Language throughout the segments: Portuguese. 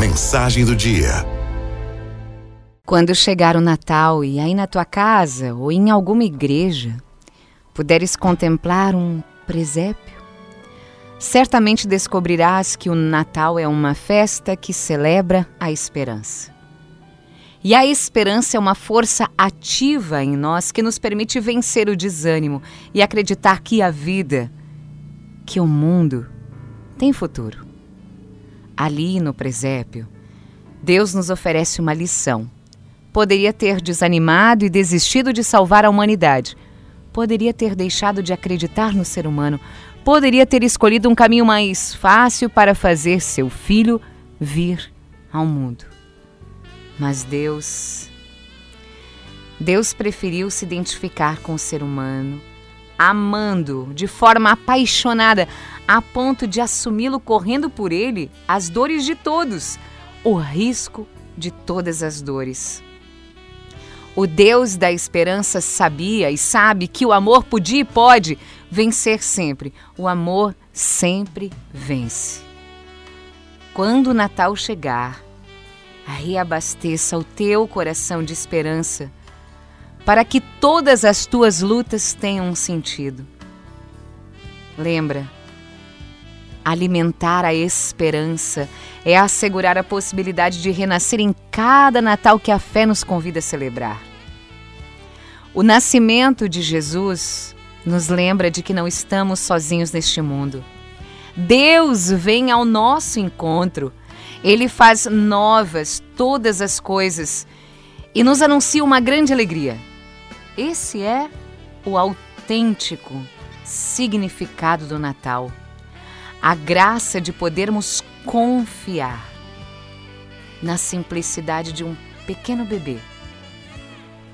Mensagem do dia. Quando chegar o Natal e aí na tua casa ou em alguma igreja puderes contemplar um presépio, certamente descobrirás que o Natal é uma festa que celebra a esperança. E a esperança é uma força ativa em nós que nos permite vencer o desânimo e acreditar que a vida, que o mundo tem futuro. Ali no presépio, Deus nos oferece uma lição. Poderia ter desanimado e desistido de salvar a humanidade. Poderia ter deixado de acreditar no ser humano. Poderia ter escolhido um caminho mais fácil para fazer seu filho vir ao mundo. Mas Deus. Deus preferiu se identificar com o ser humano, amando de forma apaixonada, a ponto de assumi-lo correndo por ele as dores de todos, o risco de todas as dores. O Deus da esperança sabia e sabe que o amor podia e pode vencer sempre. O amor sempre vence. Quando o Natal chegar, reabasteça o teu coração de esperança para que todas as tuas lutas tenham um sentido. Lembra, alimentar a esperança é assegurar a possibilidade de renascer em cada Natal que a fé nos convida a celebrar. O nascimento de Jesus nos lembra de que não estamos sozinhos neste mundo. Deus vem ao nosso encontro. Ele faz novas todas as coisas e nos anuncia uma grande alegria. Esse é o autêntico significado do Natal. A graça de podermos confiar na simplicidade de um pequeno bebê,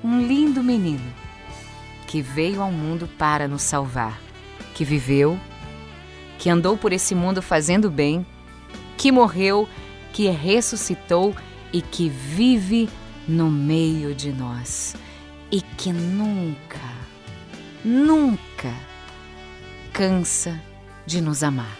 um lindo menino que veio ao mundo para nos salvar, que viveu, que andou por esse mundo fazendo bem, que morreu, que ressuscitou e que vive no meio de nós e que nunca, nunca cansa de nos amar.